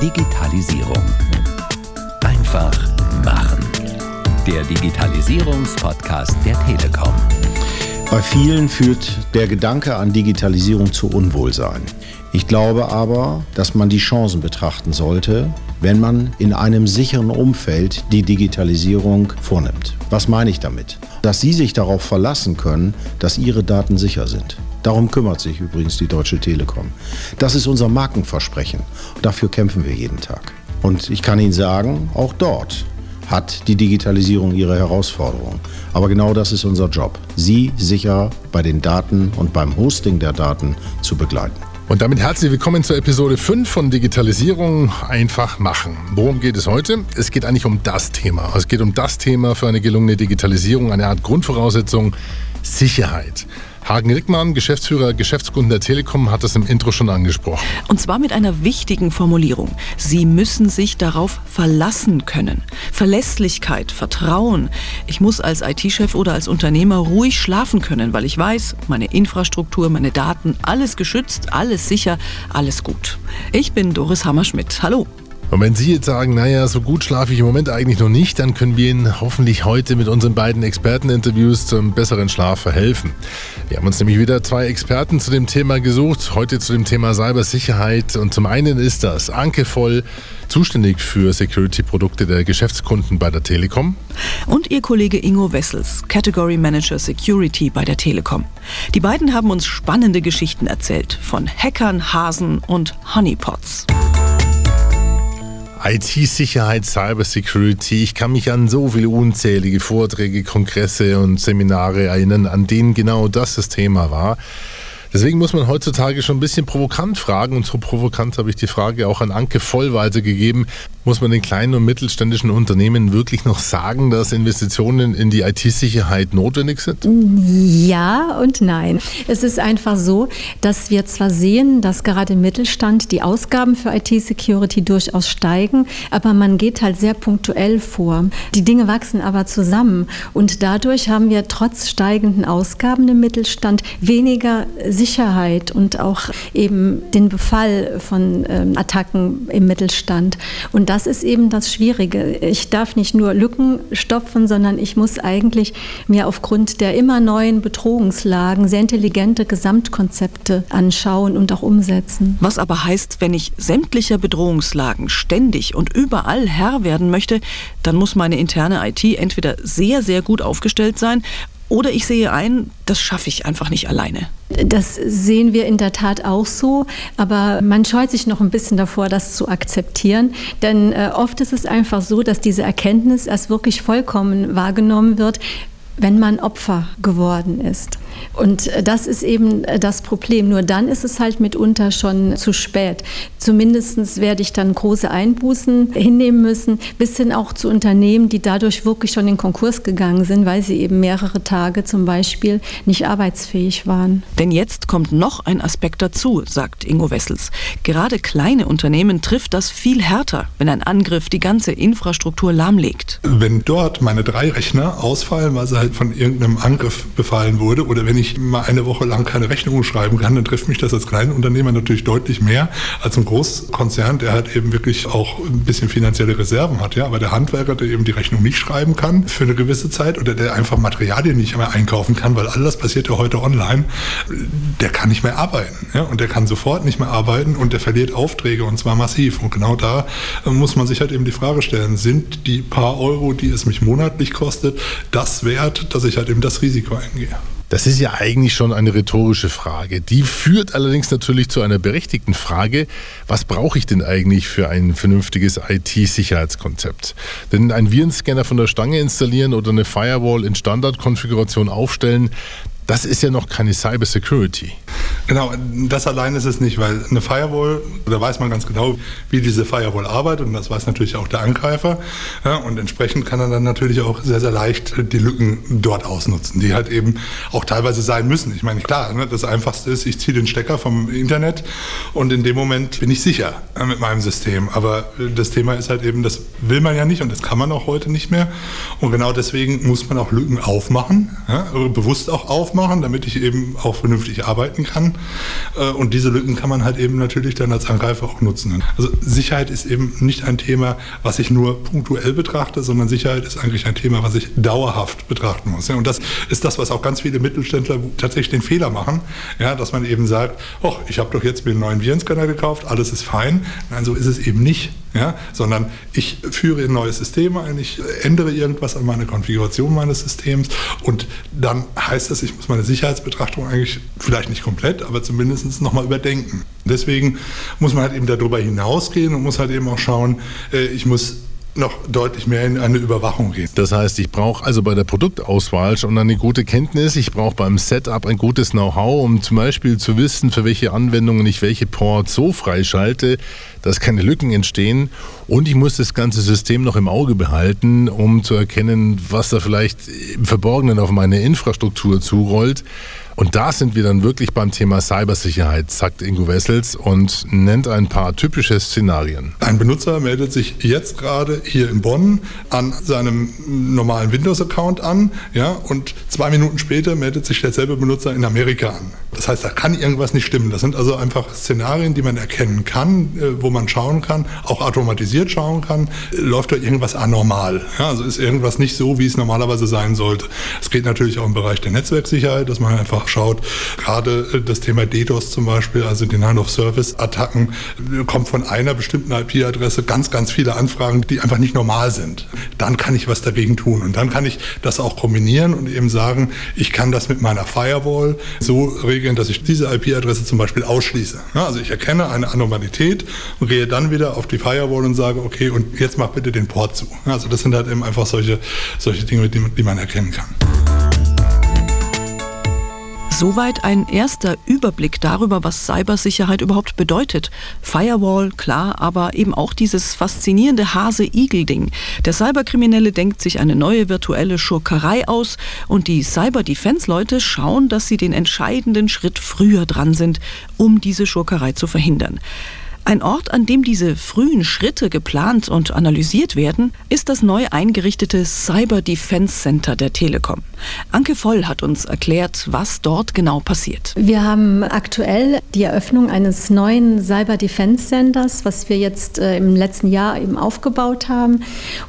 Digitalisierung. Einfach machen. Der Digitalisierungspodcast der Telekom. Bei vielen führt der Gedanke an Digitalisierung zu Unwohlsein. Ich glaube aber, dass man die Chancen betrachten sollte, wenn man in einem sicheren Umfeld die Digitalisierung vornimmt. Was meine ich damit? Dass Sie sich darauf verlassen können, dass Ihre Daten sicher sind. Darum kümmert sich übrigens die Deutsche Telekom. Das ist unser Markenversprechen. Dafür kämpfen wir jeden Tag. Und ich kann Ihnen sagen, auch dort hat die Digitalisierung ihre Herausforderungen. Aber genau das ist unser Job, Sie sicher bei den Daten und beim Hosting der Daten zu begleiten. Und damit herzlich willkommen zur Episode 5 von Digitalisierung einfach machen. Worum geht es heute? Es geht eigentlich um das Thema. Es geht um das Thema für eine gelungene Digitalisierung, eine Art Grundvoraussetzung, Sicherheit. Hagen Rickmann, Geschäftsführer Geschäftskunden der Telekom, hat das im Intro schon angesprochen. Und zwar mit einer wichtigen Formulierung. Sie müssen sich darauf verlassen können. Verlässlichkeit, Vertrauen. Ich muss als IT-Chef oder als Unternehmer ruhig schlafen können, weil ich weiß, meine Infrastruktur, meine Daten, alles geschützt, alles sicher, alles gut. Ich bin Doris Hammerschmidt. Hallo. Und wenn Sie jetzt sagen, naja, so gut schlafe ich im Moment eigentlich noch nicht, dann können wir Ihnen hoffentlich heute mit unseren beiden Experteninterviews zum besseren Schlaf verhelfen. Wir haben uns nämlich wieder zwei Experten zu dem Thema gesucht, heute zu dem Thema Cybersicherheit. Und zum einen ist das Anke Voll, zuständig für Security-Produkte der Geschäftskunden bei der Telekom. Und ihr Kollege Ingo Wessels, Category Manager Security bei der Telekom. Die beiden haben uns spannende Geschichten erzählt von Hackern, Hasen und Honeypots. IT-Sicherheit, Cybersecurity. Ich kann mich an so viele unzählige Vorträge, Kongresse und Seminare erinnern, an denen genau das das Thema war. Deswegen muss man heutzutage schon ein bisschen provokant fragen und so provokant habe ich die Frage auch an Anke Voll weitergegeben. Muss man den kleinen und mittelständischen Unternehmen wirklich noch sagen, dass Investitionen in die IT-Sicherheit notwendig sind? Ja und nein. Es ist einfach so, dass wir zwar sehen, dass gerade im Mittelstand die Ausgaben für IT-Security durchaus steigen, aber man geht halt sehr punktuell vor. Die Dinge wachsen aber zusammen und dadurch haben wir trotz steigenden Ausgaben im Mittelstand weniger Sicherheit und auch eben den Befall von ähm, Attacken im Mittelstand. Und das ist eben das Schwierige. Ich darf nicht nur Lücken stopfen, sondern ich muss eigentlich mir aufgrund der immer neuen Bedrohungslagen sehr intelligente Gesamtkonzepte anschauen und auch umsetzen. Was aber heißt, wenn ich sämtlicher Bedrohungslagen ständig und überall Herr werden möchte, dann muss meine interne IT entweder sehr, sehr gut aufgestellt sein oder ich sehe ein, das schaffe ich einfach nicht alleine. Das sehen wir in der Tat auch so, aber man scheut sich noch ein bisschen davor, das zu akzeptieren. Denn äh, oft ist es einfach so, dass diese Erkenntnis erst wirklich vollkommen wahrgenommen wird, wenn man Opfer geworden ist. Und äh, das ist eben äh, das Problem. Nur dann ist es halt mitunter schon zu spät. Zumindest werde ich dann große Einbußen hinnehmen müssen, bis hin auch zu Unternehmen, die dadurch wirklich schon in Konkurs gegangen sind, weil sie eben mehrere Tage zum Beispiel nicht arbeitsfähig waren. Denn jetzt kommt noch ein Aspekt dazu, sagt Ingo Wessels. Gerade kleine Unternehmen trifft das viel härter, wenn ein Angriff die ganze Infrastruktur lahmlegt. Wenn dort meine drei Rechner ausfallen, weil sie halt von irgendeinem Angriff befallen wurde oder wenn ich mal eine Woche lang keine Rechnungen schreiben kann, dann trifft mich das als Kleinunternehmer natürlich deutlich mehr als ein Großkonzern, der halt eben wirklich auch ein bisschen finanzielle Reserven hat. Ja? Aber der Handwerker, der eben die Rechnung nicht schreiben kann für eine gewisse Zeit oder der einfach Materialien nicht mehr einkaufen kann, weil all das passiert ja heute online, der kann nicht mehr arbeiten. Ja? Und der kann sofort nicht mehr arbeiten und der verliert Aufträge und zwar massiv. Und genau da muss man sich halt eben die Frage stellen, sind die paar Euro, die es mich monatlich kostet, das wert, dass ich halt eben das Risiko eingehe? Das ist ja eigentlich schon eine rhetorische Frage. Die führt allerdings natürlich zu einer berechtigten Frage, was brauche ich denn eigentlich für ein vernünftiges IT-Sicherheitskonzept? Denn ein Virenscanner von der Stange installieren oder eine Firewall in Standardkonfiguration aufstellen, das ist ja noch keine Cyber Security. Genau, das allein ist es nicht, weil eine Firewall, da weiß man ganz genau, wie diese Firewall arbeitet und das weiß natürlich auch der Angreifer. Ja, und entsprechend kann er dann natürlich auch sehr, sehr leicht die Lücken dort ausnutzen, die halt eben auch teilweise sein müssen. Ich meine, klar, ne, das Einfachste ist, ich ziehe den Stecker vom Internet und in dem Moment bin ich sicher äh, mit meinem System. Aber das Thema ist halt eben, das will man ja nicht und das kann man auch heute nicht mehr. Und genau deswegen muss man auch Lücken aufmachen, ja, bewusst auch aufmachen aufmachen, damit ich eben auch vernünftig arbeiten kann. Äh, und diese Lücken kann man halt eben natürlich dann als Angreifer auch nutzen. Also Sicherheit ist eben nicht ein Thema, was ich nur punktuell betrachte, sondern Sicherheit ist eigentlich ein Thema, was ich dauerhaft betrachten muss. Und das ist das, was auch ganz viele Mittelständler tatsächlich den Fehler machen, ja, dass man eben sagt, ich habe doch jetzt mir einen neuen Virenscanner gekauft, alles ist fein. Nein, so ist es eben nicht ja, sondern ich führe ein neues System ein, ich ändere irgendwas an meiner Konfiguration meines Systems und dann heißt das, ich muss meine Sicherheitsbetrachtung eigentlich vielleicht nicht komplett, aber zumindest nochmal überdenken. Deswegen muss man halt eben darüber hinausgehen und muss halt eben auch schauen, äh, ich muss noch deutlich mehr in eine Überwachung gehen. Das heißt, ich brauche also bei der Produktauswahl schon eine gute Kenntnis. Ich brauche beim Setup ein gutes Know-how, um zum Beispiel zu wissen, für welche Anwendungen ich welche Ports so freischalte, dass keine Lücken entstehen. Und ich muss das ganze System noch im Auge behalten, um zu erkennen, was da vielleicht im Verborgenen auf meine Infrastruktur zurollt. Und da sind wir dann wirklich beim Thema Cybersicherheit, sagt Ingo Wessels und nennt ein paar typische Szenarien. Ein Benutzer meldet sich jetzt gerade hier in Bonn an seinem normalen Windows-Account an, ja, und zwei Minuten später meldet sich derselbe Benutzer in Amerika an. Das heißt, da kann irgendwas nicht stimmen. Das sind also einfach Szenarien, die man erkennen kann, äh, wo man schauen kann, auch automatisiert schauen kann, läuft da irgendwas anormal. Ja, also ist irgendwas nicht so, wie es normalerweise sein sollte. Es geht natürlich auch im Bereich der Netzwerksicherheit, dass man einfach schaut, gerade äh, das Thema DDoS zum Beispiel, also Denial-of-Service-Attacken, äh, kommt von einer bestimmten IP-Adresse ganz, ganz viele Anfragen, die einfach nicht normal sind. Dann kann ich was dagegen tun und dann kann ich das auch kombinieren und eben sagen, ich kann das mit meiner Firewall so regeln, dass ich diese IP-Adresse zum Beispiel ausschließe. Also ich erkenne eine Anormalität und gehe dann wieder auf die Firewall und sage, okay, und jetzt mach bitte den Port zu. Also das sind halt eben einfach solche, solche Dinge, die, die man erkennen kann. Soweit ein erster Überblick darüber, was Cybersicherheit überhaupt bedeutet. Firewall, klar, aber eben auch dieses faszinierende Hase-Igel-Ding. Der Cyberkriminelle denkt sich eine neue virtuelle Schurkerei aus und die Cyber-Defense-Leute schauen, dass sie den entscheidenden Schritt früher dran sind, um diese Schurkerei zu verhindern. Ein Ort, an dem diese frühen Schritte geplant und analysiert werden, ist das neu eingerichtete Cyber Defense Center der Telekom. Anke Voll hat uns erklärt, was dort genau passiert. Wir haben aktuell die Eröffnung eines neuen Cyber Defense Centers, was wir jetzt äh, im letzten Jahr eben aufgebaut haben.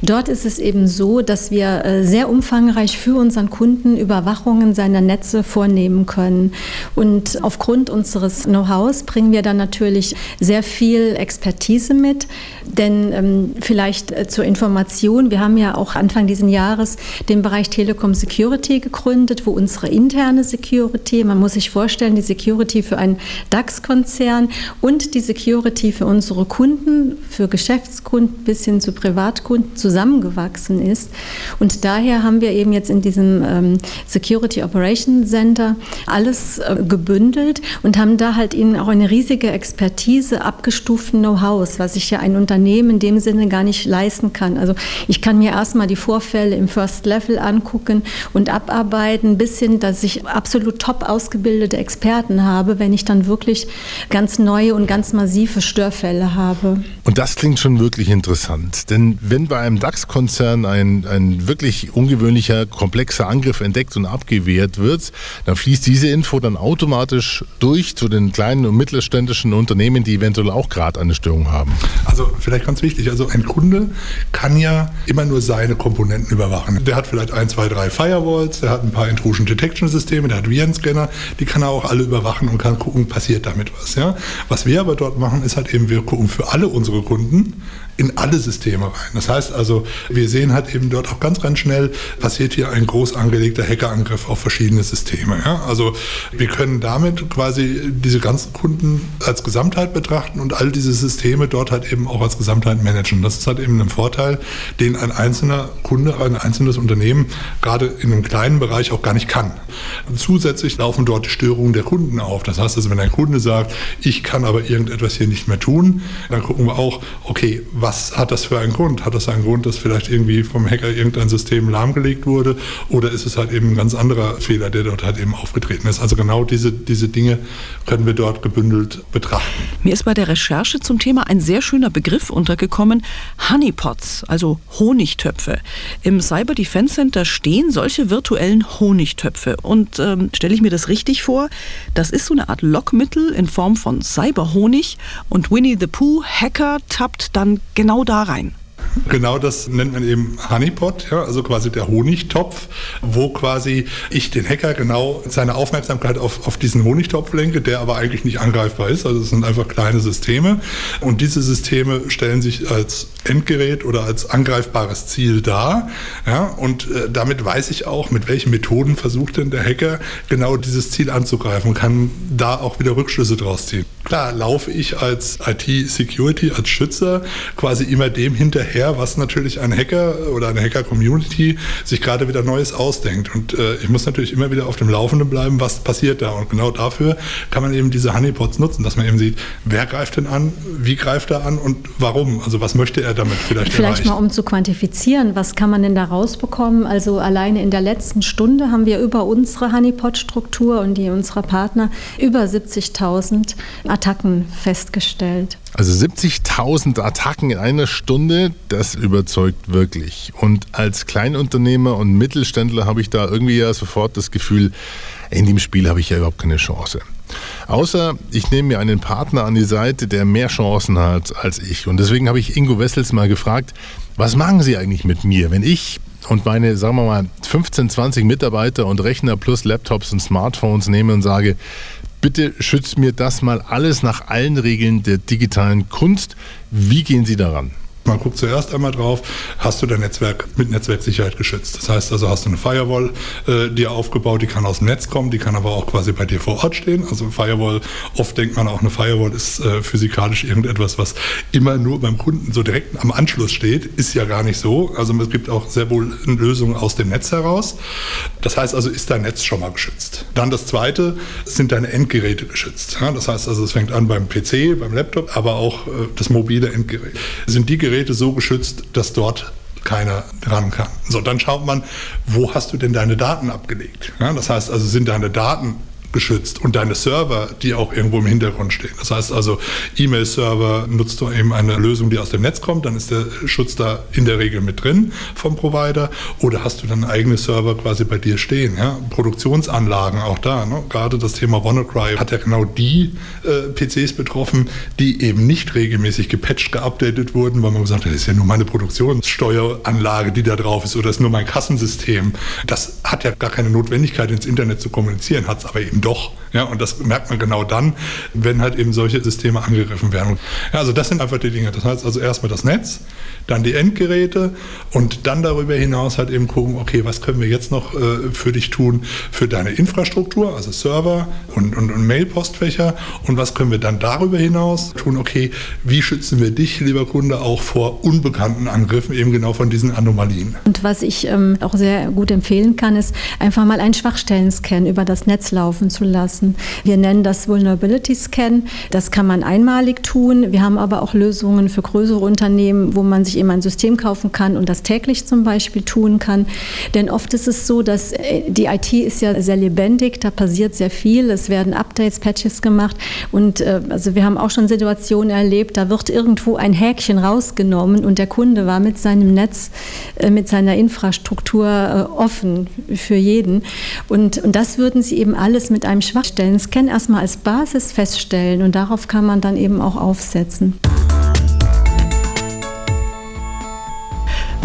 Dort ist es eben so, dass wir äh, sehr umfangreich für unseren Kunden Überwachungen seiner Netze vornehmen können. Und aufgrund unseres Know-hows bringen wir dann natürlich sehr viel viel Expertise mit, denn ähm, vielleicht äh, zur Information, wir haben ja auch Anfang dieses Jahres den Bereich Telekom Security gegründet, wo unsere interne Security, man muss sich vorstellen, die Security für einen DAX-Konzern und die Security für unsere Kunden, für Geschäftskunden bis hin zu Privatkunden zusammengewachsen ist. Und daher haben wir eben jetzt in diesem ähm, Security Operation Center alles äh, gebündelt und haben da halt ihnen auch eine riesige Expertise abgeschlossen abgestuften Know-hows, was sich ja ein Unternehmen in dem Sinne gar nicht leisten kann. Also ich kann mir erstmal die Vorfälle im First Level angucken und abarbeiten, bis hin, dass ich absolut top ausgebildete Experten habe, wenn ich dann wirklich ganz neue und ganz massive Störfälle habe. Und das klingt schon wirklich interessant. Denn wenn bei einem DAX-Konzern ein, ein wirklich ungewöhnlicher, komplexer Angriff entdeckt und abgewehrt wird, dann fließt diese Info dann automatisch durch zu den kleinen und mittelständischen Unternehmen, die eventuell auch gerade eine Störung haben? Also vielleicht ganz wichtig, also ein Kunde kann ja immer nur seine Komponenten überwachen. Der hat vielleicht ein, zwei, drei Firewalls, der hat ein paar Intrusion Detection Systeme, der hat Virenscanner, die kann er auch alle überwachen und kann gucken, passiert damit was. Ja? Was wir aber dort machen, ist halt eben, wir gucken für alle unsere Kunden, in alle Systeme rein. Das heißt also, wir sehen halt eben dort auch ganz, ganz schnell, passiert hier ein groß angelegter Hackerangriff auf verschiedene Systeme. Ja? Also wir können damit quasi diese ganzen Kunden als Gesamtheit betrachten und all diese Systeme dort halt eben auch als Gesamtheit managen. Das ist halt eben ein Vorteil, den ein einzelner Kunde, ein einzelnes Unternehmen gerade in einem kleinen Bereich auch gar nicht kann. Zusätzlich laufen dort die Störungen der Kunden auf. Das heißt also, wenn ein Kunde sagt, ich kann aber irgendetwas hier nicht mehr tun, dann gucken wir auch, okay, was hat das für einen Grund? Hat das einen Grund, dass vielleicht irgendwie vom Hacker irgendein System lahmgelegt wurde oder ist es halt eben ein ganz anderer Fehler, der dort halt eben aufgetreten ist? Also genau diese, diese Dinge können wir dort gebündelt betrachten. Mir ist bei der Recherche zum Thema ein sehr schöner Begriff untergekommen, Honeypots, also Honigtöpfe. Im Cyber Defense Center stehen solche virtuellen Honigtöpfe und ähm, stelle ich mir das richtig vor, das ist so eine Art Lockmittel in Form von Cyberhonig und Winnie the Pooh Hacker tappt dann genau da rein. Genau das nennt man eben Honeypot, ja, also quasi der Honigtopf, wo quasi ich den Hacker genau seine Aufmerksamkeit auf, auf diesen Honigtopf lenke, der aber eigentlich nicht angreifbar ist. Also es sind einfach kleine Systeme und diese Systeme stellen sich als Endgerät oder als angreifbares Ziel dar. Ja, und äh, damit weiß ich auch, mit welchen Methoden versucht denn der Hacker genau dieses Ziel anzugreifen und kann da auch wieder Rückschlüsse draus ziehen. Klar, laufe ich als IT-Security, als Schützer quasi immer dem hinterher, was natürlich ein Hacker oder eine Hacker-Community sich gerade wieder Neues ausdenkt. Und äh, ich muss natürlich immer wieder auf dem Laufenden bleiben, was passiert da. Und genau dafür kann man eben diese Honeypots nutzen, dass man eben sieht, wer greift denn an, wie greift er an und warum. Also was möchte er damit vielleicht Vielleicht erreichen? mal um zu quantifizieren, was kann man denn da rausbekommen? Also alleine in der letzten Stunde haben wir über unsere Honeypot-Struktur und die unserer Partner über 70.000 Attacken festgestellt. Also 70.000 Attacken in einer Stunde, das überzeugt wirklich. Und als Kleinunternehmer und Mittelständler habe ich da irgendwie ja sofort das Gefühl, in dem Spiel habe ich ja überhaupt keine Chance. Außer ich nehme mir einen Partner an die Seite, der mehr Chancen hat als ich. Und deswegen habe ich Ingo Wessels mal gefragt, was machen Sie eigentlich mit mir, wenn ich und meine, sagen wir mal, 15, 20 Mitarbeiter und Rechner plus Laptops und Smartphones nehme und sage, bitte schützt mir das mal alles nach allen Regeln der digitalen Kunst. Wie gehen Sie daran? Man guckt zuerst einmal drauf, hast du dein Netzwerk mit Netzwerksicherheit geschützt. Das heißt also, hast du eine Firewall äh, dir aufgebaut, die kann aus dem Netz kommen, die kann aber auch quasi bei dir vor Ort stehen. Also Firewall, oft denkt man auch, eine Firewall ist äh, physikalisch irgendetwas, was immer nur beim Kunden so direkt am Anschluss steht. Ist ja gar nicht so. Also es gibt auch sehr wohl Lösungen aus dem Netz heraus. Das heißt also, ist dein Netz schon mal geschützt. Dann das zweite, sind deine Endgeräte geschützt. Ja, das heißt also, es fängt an beim PC, beim Laptop, aber auch äh, das mobile Endgerät. Sind die Geräte so geschützt, dass dort keiner ran kann. So, dann schaut man, wo hast du denn deine Daten abgelegt? Ja, das heißt also, sind deine Daten geschützt und deine Server, die auch irgendwo im Hintergrund stehen. Das heißt also, E-Mail-Server nutzt du eben eine Lösung, die aus dem Netz kommt, dann ist der Schutz da in der Regel mit drin vom Provider oder hast du dann eigene Server quasi bei dir stehen. Ja? Produktionsanlagen auch da. Ne? Gerade das Thema WannaCry hat ja genau die äh, PCs betroffen, die eben nicht regelmäßig gepatcht, geupdatet wurden, weil man gesagt hat, das ist ja nur meine Produktionssteueranlage, die da drauf ist oder das ist nur mein Kassensystem. Das hat ja gar keine Notwendigkeit, ins Internet zu kommunizieren, hat es aber eben doch. Ja, und das merkt man genau dann, wenn halt eben solche Systeme angegriffen werden. Ja, also das sind einfach die Dinge. Das heißt also erstmal das Netz, dann die Endgeräte und dann darüber hinaus halt eben gucken, okay, was können wir jetzt noch äh, für dich tun, für deine Infrastruktur, also Server und, und, und Mail-Postfächer und was können wir dann darüber hinaus tun, okay, wie schützen wir dich, lieber Kunde, auch vor unbekannten Angriffen, eben genau von diesen Anomalien. Und was ich ähm, auch sehr gut empfehlen kann, ist einfach mal einen Schwachstellen-Scan über das Netz laufen zu lassen. Wir nennen das Vulnerability Scan. Das kann man einmalig tun. Wir haben aber auch Lösungen für größere Unternehmen, wo man sich eben ein System kaufen kann und das täglich zum Beispiel tun kann. Denn oft ist es so, dass äh, die IT ist ja sehr lebendig, da passiert sehr viel. Es werden Updates, Patches gemacht und äh, also wir haben auch schon Situationen erlebt, da wird irgendwo ein Häkchen rausgenommen und der Kunde war mit seinem Netz, äh, mit seiner Infrastruktur offen für jeden. Und, und das würden Sie eben alles mit einem Schwachstellen-Scan erstmal als Basis feststellen und darauf kann man dann eben auch aufsetzen.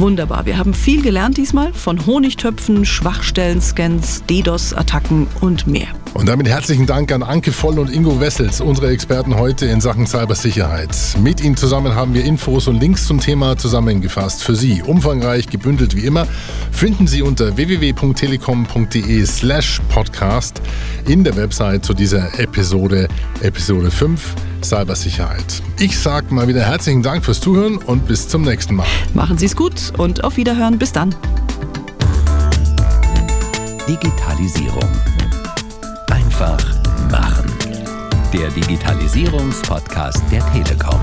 Wunderbar. Wir haben viel gelernt diesmal von Honigtöpfen, Schwachstellen-Scans, DDoS-Attacken und mehr. Und damit herzlichen Dank an Anke Voll und Ingo Wessels, unsere Experten heute in Sachen Cybersicherheit. Mit Ihnen zusammen haben wir Infos und Links zum Thema zusammengefasst. Für Sie umfangreich, gebündelt wie immer, finden Sie unter www.telekom.de slash podcast in der Website zu dieser Episode, Episode 5 Cybersicherheit. Ich sage mal wieder herzlichen Dank fürs Zuhören und bis zum nächsten Mal. Machen Sie es gut und auf Wiederhören. Bis dann. Digitalisierung. Einfach machen. Der Digitalisierungspodcast der Telekom.